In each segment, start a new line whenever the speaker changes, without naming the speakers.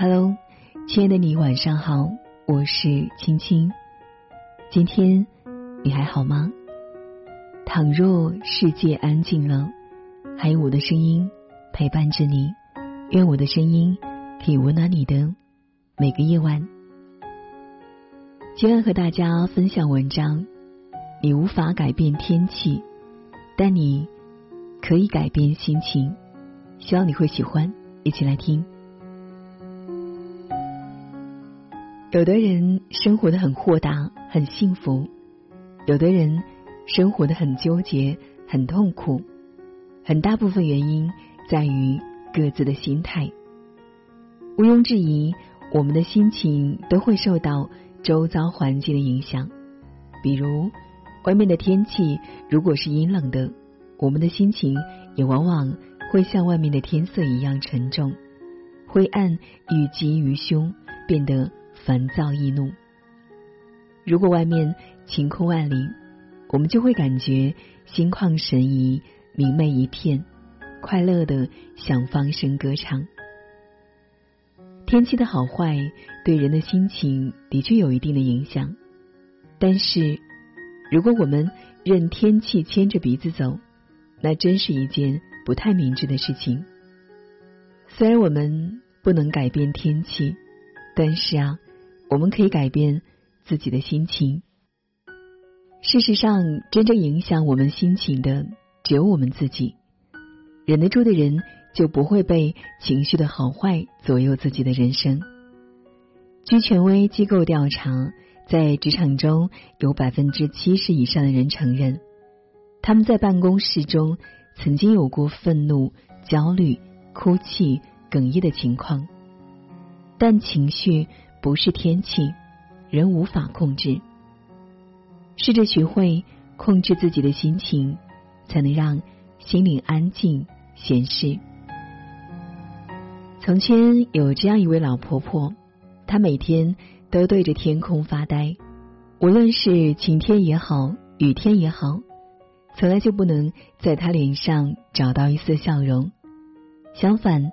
Hello，亲爱的你，晚上好，我是青青。今天你还好吗？倘若世界安静了，还有我的声音陪伴着你，愿我的声音可以温暖你的每个夜晚。今晚和大家分享文章：你无法改变天气，但你可以改变心情。希望你会喜欢，一起来听。有的人生活的很豁达，很幸福；有的人生活的很纠结，很痛苦。很大部分原因在于各自的心态。毋庸置疑，我们的心情都会受到周遭环境的影响。比如，外面的天气如果是阴冷的，我们的心情也往往会像外面的天色一样沉重，灰暗郁积于胸，变得。烦躁易怒。如果外面晴空万里，我们就会感觉心旷神怡、明媚一片，快乐的想放声歌唱。天气的好坏对人的心情的确有一定的影响，但是如果我们任天气牵着鼻子走，那真是一件不太明智的事情。虽然我们不能改变天气，但是啊。我们可以改变自己的心情。事实上，真正影响我们心情的只有我们自己。忍得住的人，就不会被情绪的好坏左右自己的人生。据权威机构调查，在职场中有百分之七十以上的人承认，他们在办公室中曾经有过愤怒、焦虑、哭泣、哽咽的情况，但情绪。不是天气，人无法控制。试着学会控制自己的心情，才能让心灵安静闲适。从前有这样一位老婆婆，她每天都对着天空发呆，无论是晴天也好，雨天也好，从来就不能在她脸上找到一丝笑容。相反，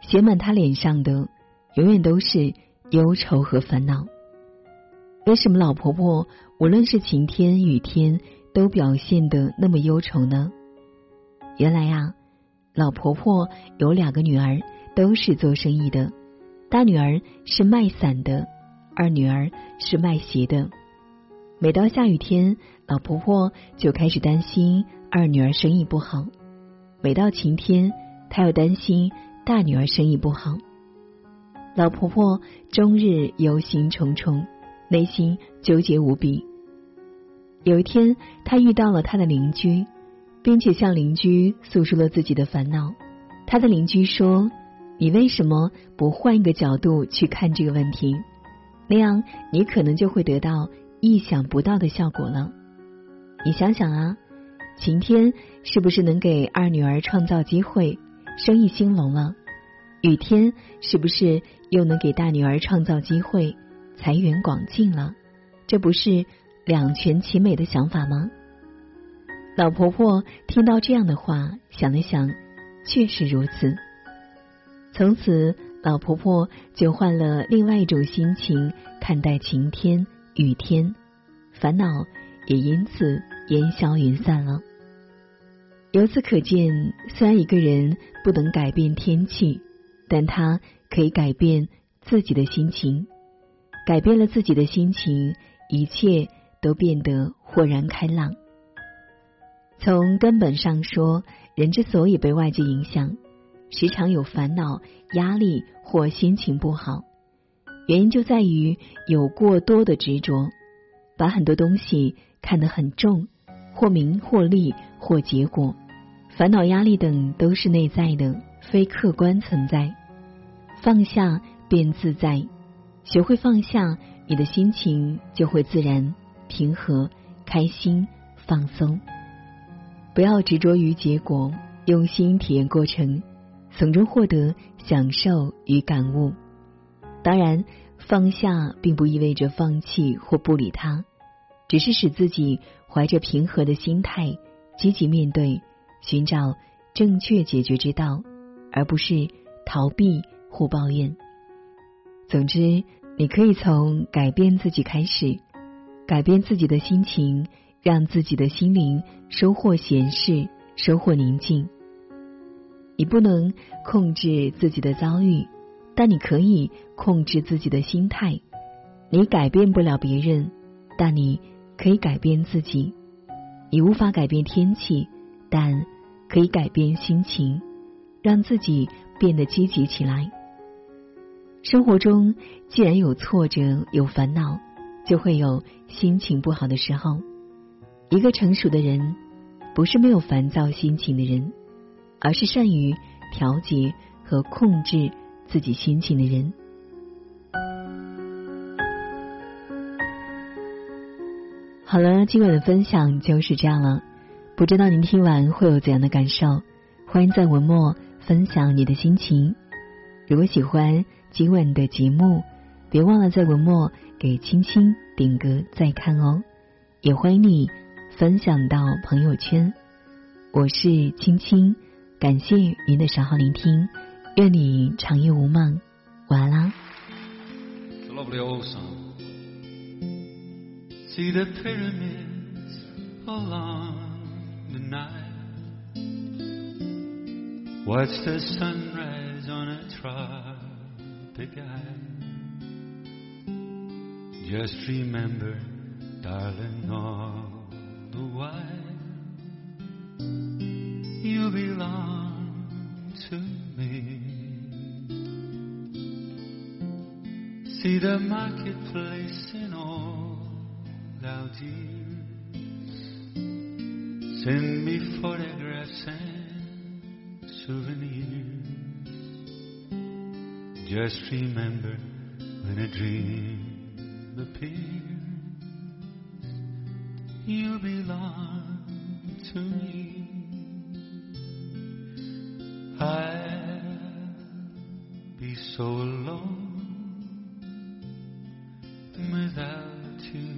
写满她脸上的，永远都是。忧愁和烦恼，为什么老婆婆无论是晴天雨天都表现的那么忧愁呢？原来啊，老婆婆有两个女儿，都是做生意的。大女儿是卖伞的，二女儿是卖鞋的。每到下雨天，老婆婆就开始担心二女儿生意不好；每到晴天，她又担心大女儿生意不好。老婆婆终日忧心忡忡，内心纠结无比。有一天，她遇到了她的邻居，并且向邻居诉说了自己的烦恼。她的邻居说：“你为什么不换一个角度去看这个问题？那样你可能就会得到意想不到的效果了。你想想啊，晴天是不是能给二女儿创造机会，生意兴隆了？雨天是不是？”又能给大女儿创造机会，财源广进了，这不是两全其美的想法吗？老婆婆听到这样的话，想了想，确实如此。从此，老婆婆就换了另外一种心情看待晴天、雨天，烦恼也因此烟消云散了。由此可见，虽然一个人不能改变天气，但他。可以改变自己的心情，改变了自己的心情，一切都变得豁然开朗。从根本上说，人之所以被外界影响，时常有烦恼、压力或心情不好，原因就在于有过多的执着，把很多东西看得很重，或名或利或结果，烦恼、压力等都是内在的，非客观存在。放下便自在，学会放下，你的心情就会自然平和、开心、放松。不要执着于结果，用心体验过程，从中获得享受与感悟。当然，放下并不意味着放弃或不理他，只是使自己怀着平和的心态，积极面对，寻找正确解决之道，而不是逃避。或抱怨，总之，你可以从改变自己开始，改变自己的心情，让自己的心灵收获闲适，收获宁静。你不能控制自己的遭遇，但你可以控制自己的心态。你改变不了别人，但你可以改变自己。你无法改变天气，但可以改变心情，让自己变得积极起来。生活中既然有挫折、有烦恼，就会有心情不好的时候。一个成熟的人，不是没有烦躁心情的人，而是善于调节和控制自己心情的人。好了，今晚的分享就是这样了。不知道您听完会有怎样的感受？欢迎在文末分享你的心情。如果喜欢今晚的节目，别忘了在文末给青青点个再看哦。也欢迎你分享到朋友圈。我是青青，感谢您的守候聆听，愿你长夜无梦。晚安啦。
See the pyramids along the Nile. Watch the sunrise on a tropic isle. Just remember, darling, all the while you belong to me. See the marketplace in all Send me photographs and souvenirs. Just remember when a dream appears, you belong to me. I'll be so alone without you.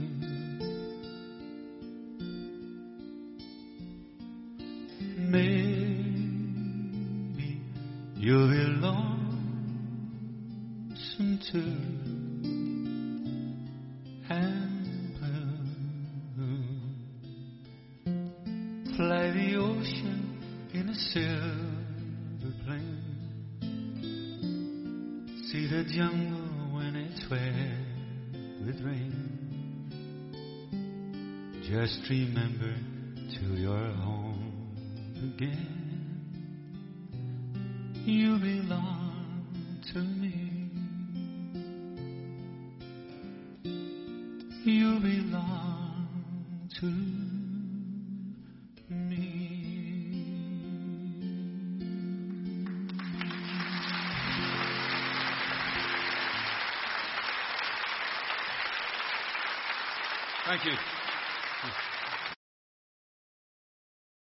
Maybe lonesome. And we'll fly the ocean in a silver plane. See the jungle when it's wet with rain. Just remember till you're home again. You belong Thank you.